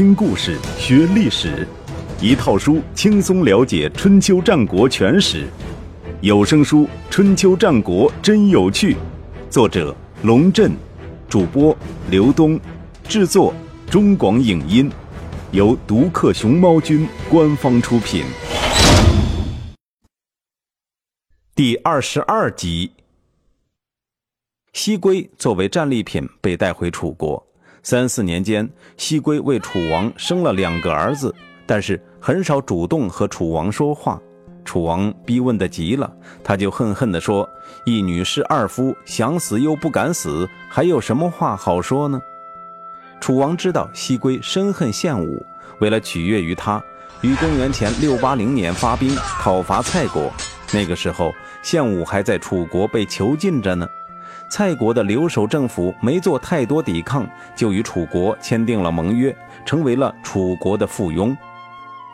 听故事学历史，一套书轻松了解春秋战国全史。有声书《春秋战国真有趣》，作者龙震，主播刘东，制作中广影音，由独克熊猫君官方出品。第二十二集，西归作为战利品被带回楚国。三四年间，西归为楚王生了两个儿子，但是很少主动和楚王说话。楚王逼问的急了，他就恨恨地说：“一女侍二夫，想死又不敢死，还有什么话好说呢？”楚王知道西归深恨献武，为了取悦于他，于公元前六八零年发兵讨伐蔡国。那个时候，献武还在楚国被囚禁着呢。蔡国的留守政府没做太多抵抗，就与楚国签订了盟约，成为了楚国的附庸。《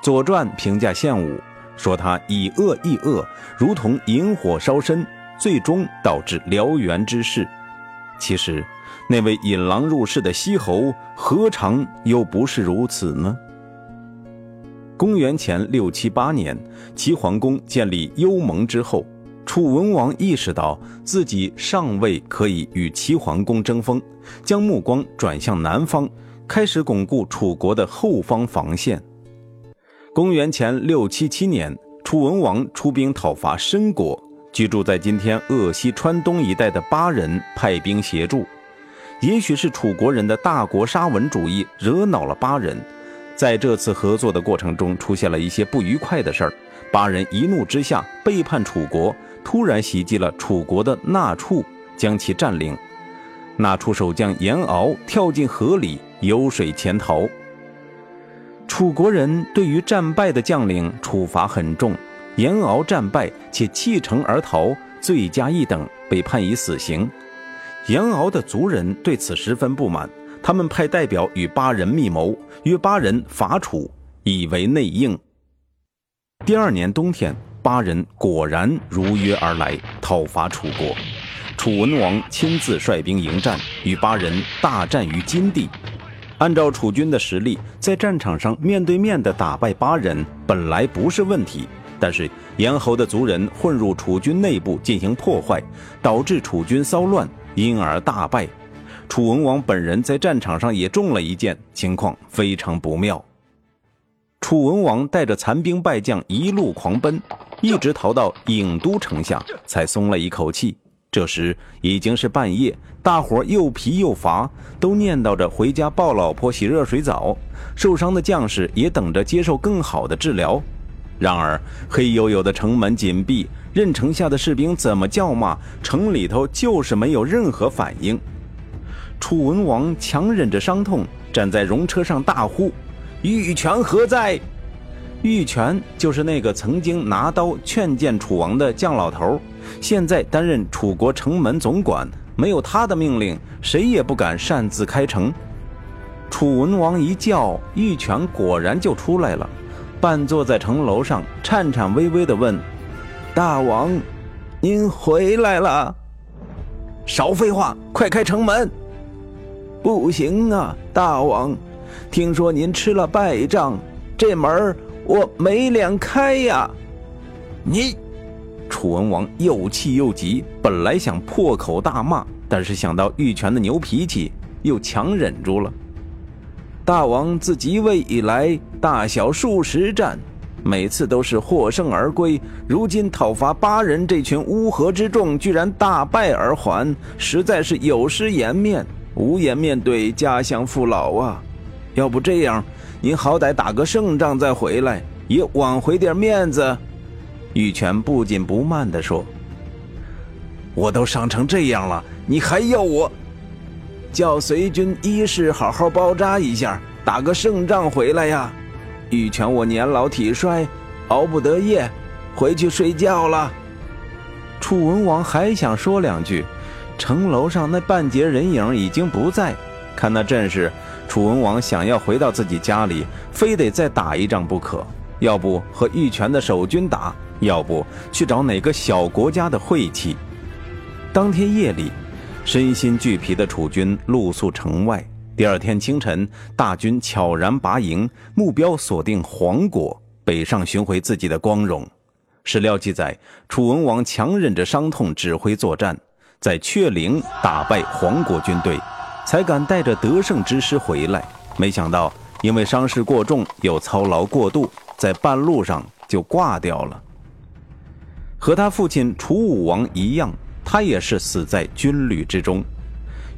左传》评价献武，说他以恶易恶，如同引火烧身，最终导致燎原之势。其实，那位引狼入室的西侯，何尝又不是如此呢？公元前六七八年，齐桓公建立幽盟之后。楚文王意识到自己尚未可以与齐桓公争锋，将目光转向南方，开始巩固楚国的后方防线。公元前六七七年，楚文王出兵讨伐申国，居住在今天鄂西川东一带的巴人派兵协助。也许是楚国人的大国沙文主义惹恼了巴人，在这次合作的过程中出现了一些不愉快的事儿，巴人一怒之下背叛楚国。突然袭击了楚国的纳处，将其占领。纳处守将严敖跳进河里游水潜逃。楚国人对于战败的将领处罚很重，严敖战败且弃城而逃，罪加一等，被判以死刑。严敖的族人对此十分不满，他们派代表与巴人密谋，约巴人伐楚，以为内应。第二年冬天。巴人果然如约而来，讨伐楚国。楚文王亲自率兵迎战，与巴人大战于金地。按照楚军的实力，在战场上面对面的打败巴人本来不是问题，但是严侯的族人混入楚军内部进行破坏，导致楚军骚乱，因而大败。楚文王本人在战场上也中了一箭，情况非常不妙。楚文王带着残兵败将一路狂奔。一直逃到郢都城下，才松了一口气。这时已经是半夜，大伙又疲又乏，都念叨着回家抱老婆、洗热水澡。受伤的将士也等着接受更好的治疗。然而黑黝黝的城门紧闭，任城下的士兵怎么叫骂，城里头就是没有任何反应。楚文王强忍着伤痛，站在戎车上大呼：“玉泉何在？”玉泉就是那个曾经拿刀劝谏楚王的将老头，现在担任楚国城门总管。没有他的命令，谁也不敢擅自开城。楚文王一叫，玉泉果然就出来了，半坐在城楼上，颤颤巍巍地问：“大王，您回来了？少废话，快开城门！不行啊，大王，听说您吃了败仗，这门……”我没脸开呀！你，楚文王又气又急，本来想破口大骂，但是想到玉泉的牛脾气，又强忍住了。大王自即位以来，大小数十战，每次都是获胜而归。如今讨伐八人这群乌合之众，居然大败而还，实在是有失颜面，无颜面对家乡父老啊！要不这样？您好歹打个胜仗再回来，也挽回点面子。”玉泉不紧不慢地说，“我都伤成这样了，你还要我叫随军医士好好包扎一下，打个胜仗回来呀？”玉泉，我年老体衰，熬不得夜，回去睡觉了。楚文王还想说两句，城楼上那半截人影已经不在，看那阵势。楚文王想要回到自己家里，非得再打一仗不可。要不和玉泉的守军打，要不去找哪个小国家的晦气。当天夜里，身心俱疲的楚军露宿城外，第二天清晨，大军悄然拔营，目标锁定黄国，北上寻回自己的光荣。史料记载，楚文王强忍着伤痛指挥作战，在雀陵打败黄国军队，才敢带着得胜之师回来。没想到，因为伤势过重，又操劳过度，在半路上就挂掉了。和他父亲楚武王一样，他也是死在军旅之中。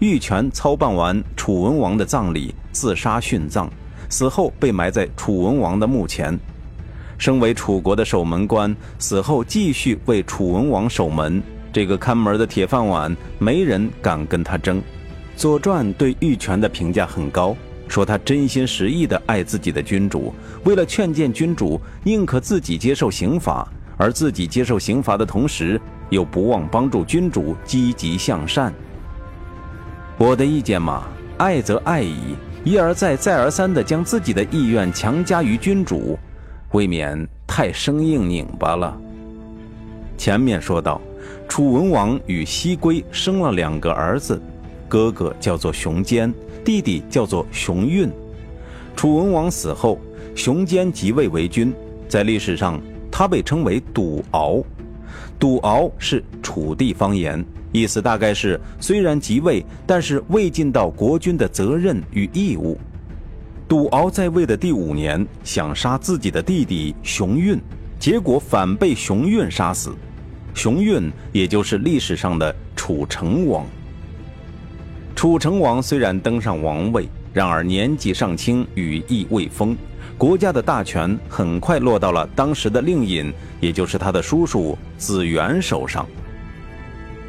玉泉操办完楚文王的葬礼，自杀殉葬，死后被埋在楚文王的墓前。身为楚国的守门官，死后继续为楚文王守门。这个看门的铁饭碗，没人敢跟他争。《左传》对玉泉的评价很高，说他真心实意地爱自己的君主，为了劝谏君主，宁可自己接受刑罚，而自己接受刑罚的同时，又不忘帮助君主积极向善。我的意见嘛，爱则爱矣，一而再、再而三地将自己的意愿强加于君主。未免太生硬拧巴了。前面说到，楚文王与西归生了两个儿子，哥哥叫做熊坚，弟弟叫做熊运。楚文王死后，熊坚即位为君，在历史上他被称为赌敖。赌敖是楚地方言，意思大概是虽然即位，但是未尽到国君的责任与义务。赌敖在位的第五年，想杀自己的弟弟熊运，结果反被熊运杀死。熊运也就是历史上的楚成王。楚成王虽然登上王位，然而年纪尚轻，羽翼未丰，国家的大权很快落到了当时的令尹，也就是他的叔叔子元手上。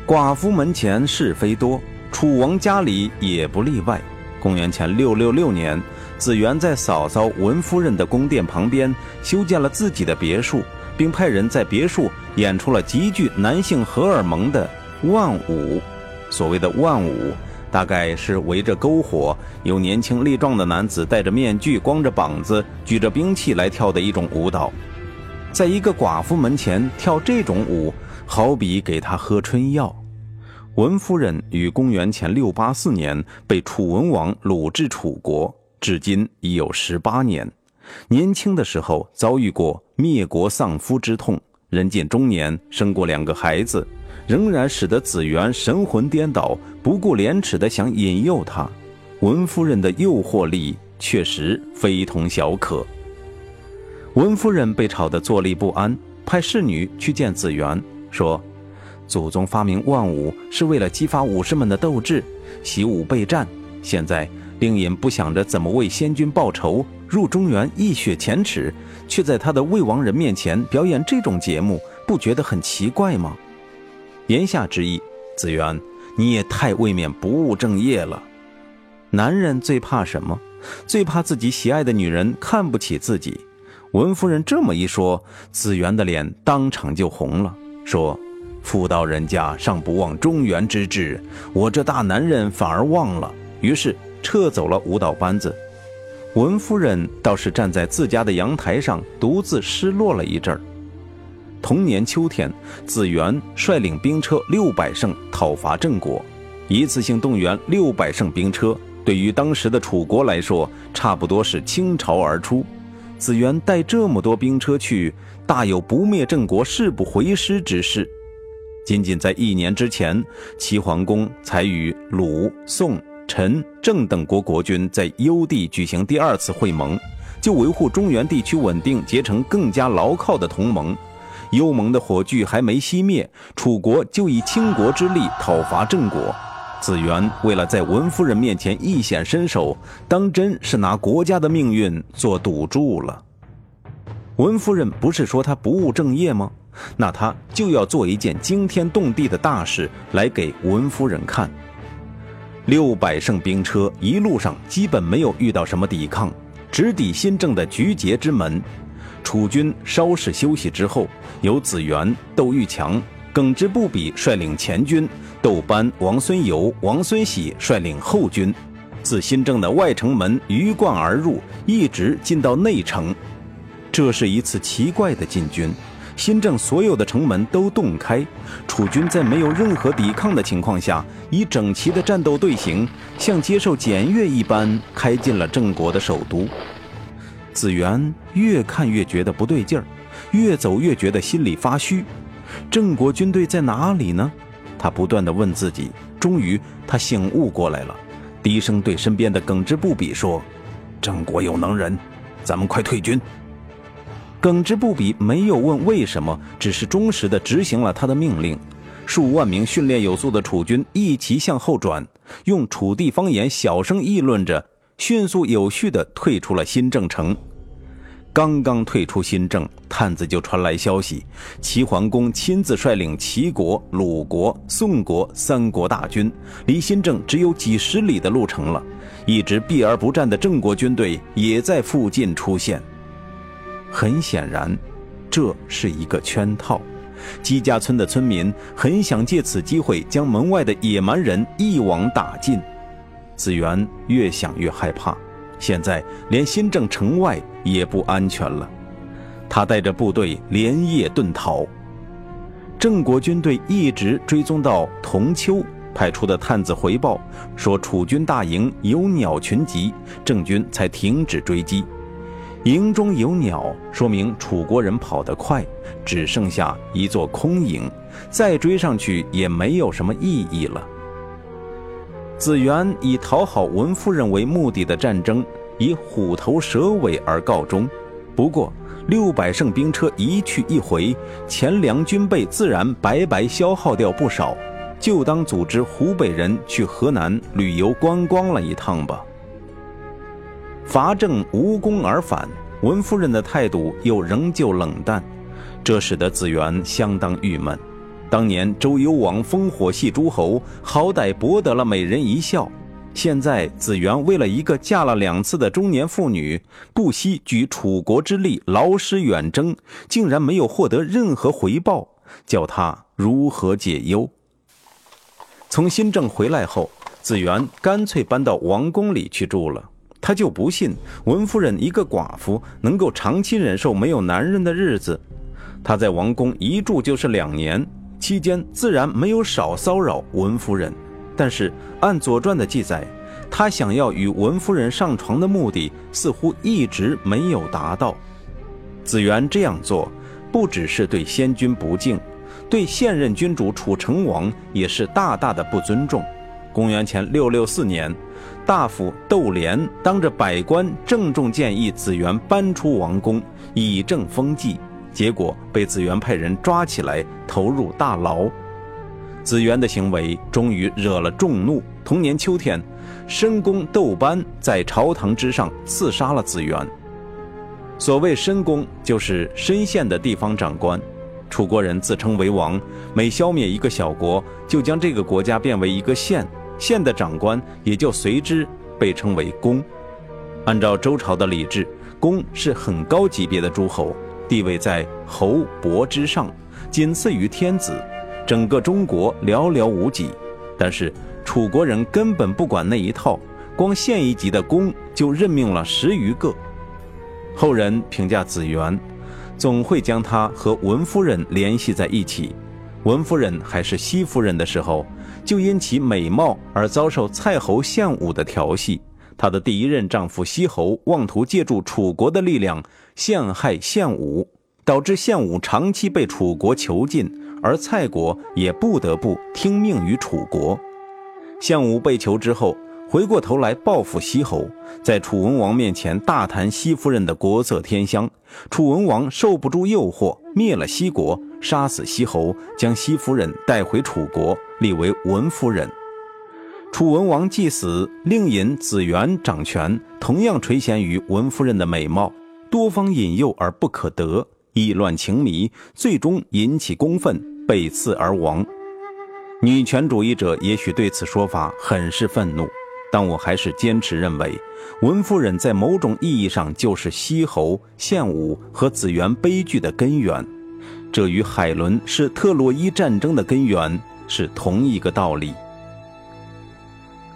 寡妇门前是非多，楚王家里也不例外。公元前六六六年。子元在嫂嫂文夫人的宫殿旁边修建了自己的别墅，并派人在别墅演出了极具男性荷尔蒙的万舞。所谓的万舞，大概是围着篝火，有年轻力壮的男子戴着面具、光着膀子、举着兵器来跳的一种舞蹈。在一个寡妇门前跳这种舞，好比给她喝春药。文夫人于公元前六八四年被楚文王掳至楚国。至今已有十八年，年轻的时候遭遇过灭国丧夫之痛，人近中年生过两个孩子，仍然使得子元神魂颠倒，不顾廉耻的想引诱他。文夫人的诱惑力确实非同小可。文夫人被吵得坐立不安，派侍女去见子元，说：“祖宗发明万武是为了激发武士们的斗志，习武备战，现在。”令尹不想着怎么为先君报仇，入中原一雪前耻，却在他的魏王人面前表演这种节目，不觉得很奇怪吗？言下之意，子元，你也太未免不务正业了。男人最怕什么？最怕自己喜爱的女人看不起自己。文夫人这么一说，子元的脸当场就红了，说：“妇道人家尚不忘中原之志，我这大男人反而忘了。”于是。撤走了舞蹈班子，文夫人倒是站在自家的阳台上独自失落了一阵儿。同年秋天，子元率领兵车六百乘讨伐郑国，一次性动员六百乘兵车，对于当时的楚国来说，差不多是倾巢而出。子元带这么多兵车去，大有不灭郑国誓不回师之势。仅仅在一年之前，齐桓公才与鲁、宋。陈、郑等国国君在幽地举行第二次会盟，就维护中原地区稳定，结成更加牢靠的同盟。幽盟的火炬还没熄灭，楚国就以倾国之力讨伐郑国。子元为了在文夫人面前一显身手，当真是拿国家的命运做赌注了。文夫人不是说他不务正业吗？那他就要做一件惊天动地的大事来给文夫人看。六百乘兵车一路上基本没有遇到什么抵抗，直抵新郑的菊节之门。楚军稍事休息之后，由子元、窦玉强、耿直不比率领前军，窦班、王孙游、王孙喜率领后军，自新郑的外城门鱼贯而入，一直进到内城。这是一次奇怪的进军，新郑所有的城门都洞开，楚军在没有任何抵抗的情况下，以整齐的战斗队形，像接受检阅一般，开进了郑国的首都。子元越看越觉得不对劲儿，越走越觉得心里发虚。郑国军队在哪里呢？他不断地问自己。终于，他醒悟过来了，低声对身边的耿直不比说：“郑国有能人，咱们快退军。”耿直不比没有问为什么，只是忠实地执行了他的命令。数万名训练有素的楚军一齐向后转，用楚地方言小声议论着，迅速有序地退出了新郑城。刚刚退出新郑，探子就传来消息：齐桓公亲自率领齐国、鲁国、宋国三国大军，离新郑只有几十里的路程了。一直避而不战的郑国军队也在附近出现。很显然，这是一个圈套。姬家村的村民很想借此机会将门外的野蛮人一网打尽。子元越想越害怕。现在连新郑城外也不安全了，他带着部队连夜遁逃。郑国军队一直追踪到桐丘，派出的探子回报说楚军大营有鸟群集，郑军才停止追击。营中有鸟，说明楚国人跑得快，只剩下一座空营，再追上去也没有什么意义了。子元以讨好文夫人为目的的战争，以虎头蛇尾而告终。不过，六百乘兵车一去一回，钱粮军备自然白白消耗掉不少。就当组织湖北人去河南旅游观光了一趟吧。伐郑无功而返，文夫人的态度又仍旧冷淡，这使得子元相当郁闷。当年周幽王烽火戏诸侯，好歹博得了美人一笑。现在子元为了一个嫁了两次的中年妇女，不惜举楚国之力劳师远征，竟然没有获得任何回报，叫他如何解忧？从新郑回来后，子元干脆搬到王宫里去住了。他就不信文夫人一个寡妇能够长期忍受没有男人的日子。他在王宫一住就是两年。期间自然没有少骚扰文夫人，但是按《左传》的记载，他想要与文夫人上床的目的似乎一直没有达到。子元这样做，不只是对先君不敬，对现任君主楚成王也是大大的不尊重。公元前六六四年，大夫窦廉当着百官郑重建议子元搬出王宫，以正风纪。结果被子元派人抓起来，投入大牢。子元的行为终于惹了众怒。同年秋天，申公窦班在朝堂之上刺杀了子元。所谓申公，就是申县的地方长官。楚国人自称为王，每消灭一个小国，就将这个国家变为一个县，县的长官也就随之被称为公。按照周朝的礼制，公是很高级别的诸侯。地位在侯伯之上，仅次于天子，整个中国寥寥无几。但是楚国人根本不管那一套，光县一级的公就任命了十余个。后人评价子元，总会将他和文夫人联系在一起。文夫人还是西夫人的时候，就因其美貌而遭受蔡侯献武的调戏。她的第一任丈夫西侯妄图借助楚国的力量陷害献武，导致献武长期被楚国囚禁，而蔡国也不得不听命于楚国。献武被囚之后，回过头来报复西侯，在楚文王面前大谈西夫人的国色天香。楚文王受不住诱惑，灭了西国，杀死西侯，将西夫人带回楚国，立为文夫人。楚文王既死，另引子元掌权，同样垂涎于文夫人的美貌，多方引诱而不可得，意乱情迷，最终引起公愤，被刺而亡。女权主义者也许对此说法很是愤怒，但我还是坚持认为，文夫人在某种意义上就是西侯、献武和子元悲剧的根源，这与海伦是特洛伊战争的根源是同一个道理。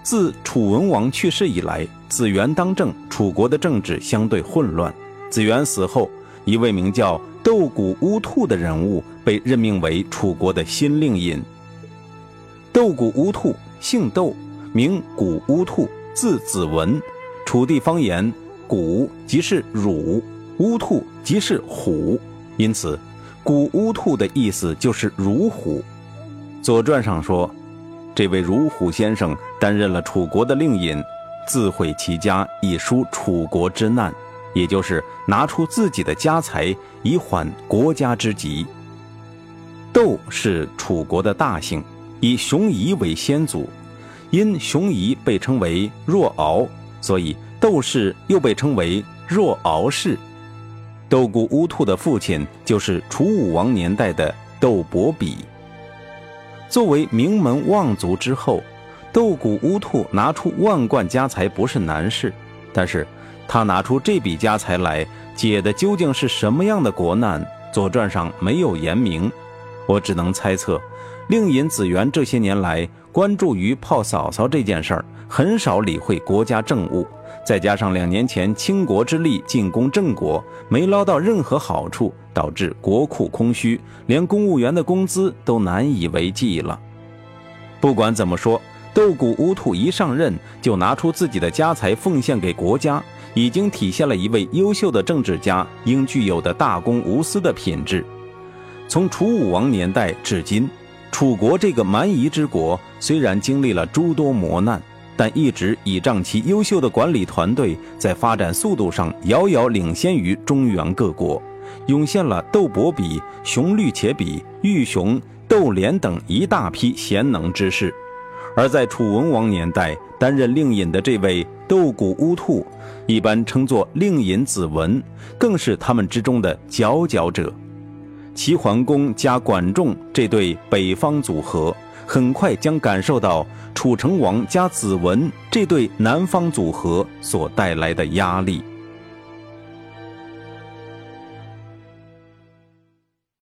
自楚文王去世以来，子元当政，楚国的政治相对混乱。子元死后，一位名叫斗谷乌兔的人物被任命为楚国的新令尹。斗谷乌兔，姓斗，名谷乌兔，字子文。楚地方言，谷即是乳，乌兔即是虎，因此古乌兔的意思就是如虎。《左传》上说，这位如虎先生担任了楚国的令尹，自毁其家以纾楚国之难。也就是拿出自己的家财以缓国家之急。窦是楚国的大姓，以熊夷为先祖，因熊夷被称为若敖，所以窦氏又被称为若敖氏。窦谷乌兔的父亲就是楚武王年代的窦伯比。作为名门望族之后，窦谷乌兔拿出万贯家财不是难事，但是。他拿出这笔家财来解的究竟是什么样的国难？《左传》上没有言明，我只能猜测，令尹子元这些年来关注于泡嫂嫂这件事儿，很少理会国家政务。再加上两年前倾国之力进攻郑国，没捞到任何好处，导致国库空虚，连公务员的工资都难以为继了。不管怎么说，斗谷乌兔一上任就拿出自己的家财奉献给国家。已经体现了一位优秀的政治家应具有的大公无私的品质。从楚武王年代至今，楚国这个蛮夷之国虽然经历了诸多磨难，但一直倚仗其优秀的管理团队，在发展速度上遥遥领先于中原各国，涌现了窦伯比、熊绿且比、玉熊、窦连等一大批贤能之士。而在楚文王年代担任令尹的这位斗谷乌兔，一般称作令尹子文，更是他们之中的佼佼者。齐桓公加管仲这对北方组合，很快将感受到楚成王加子文这对南方组合所带来的压力。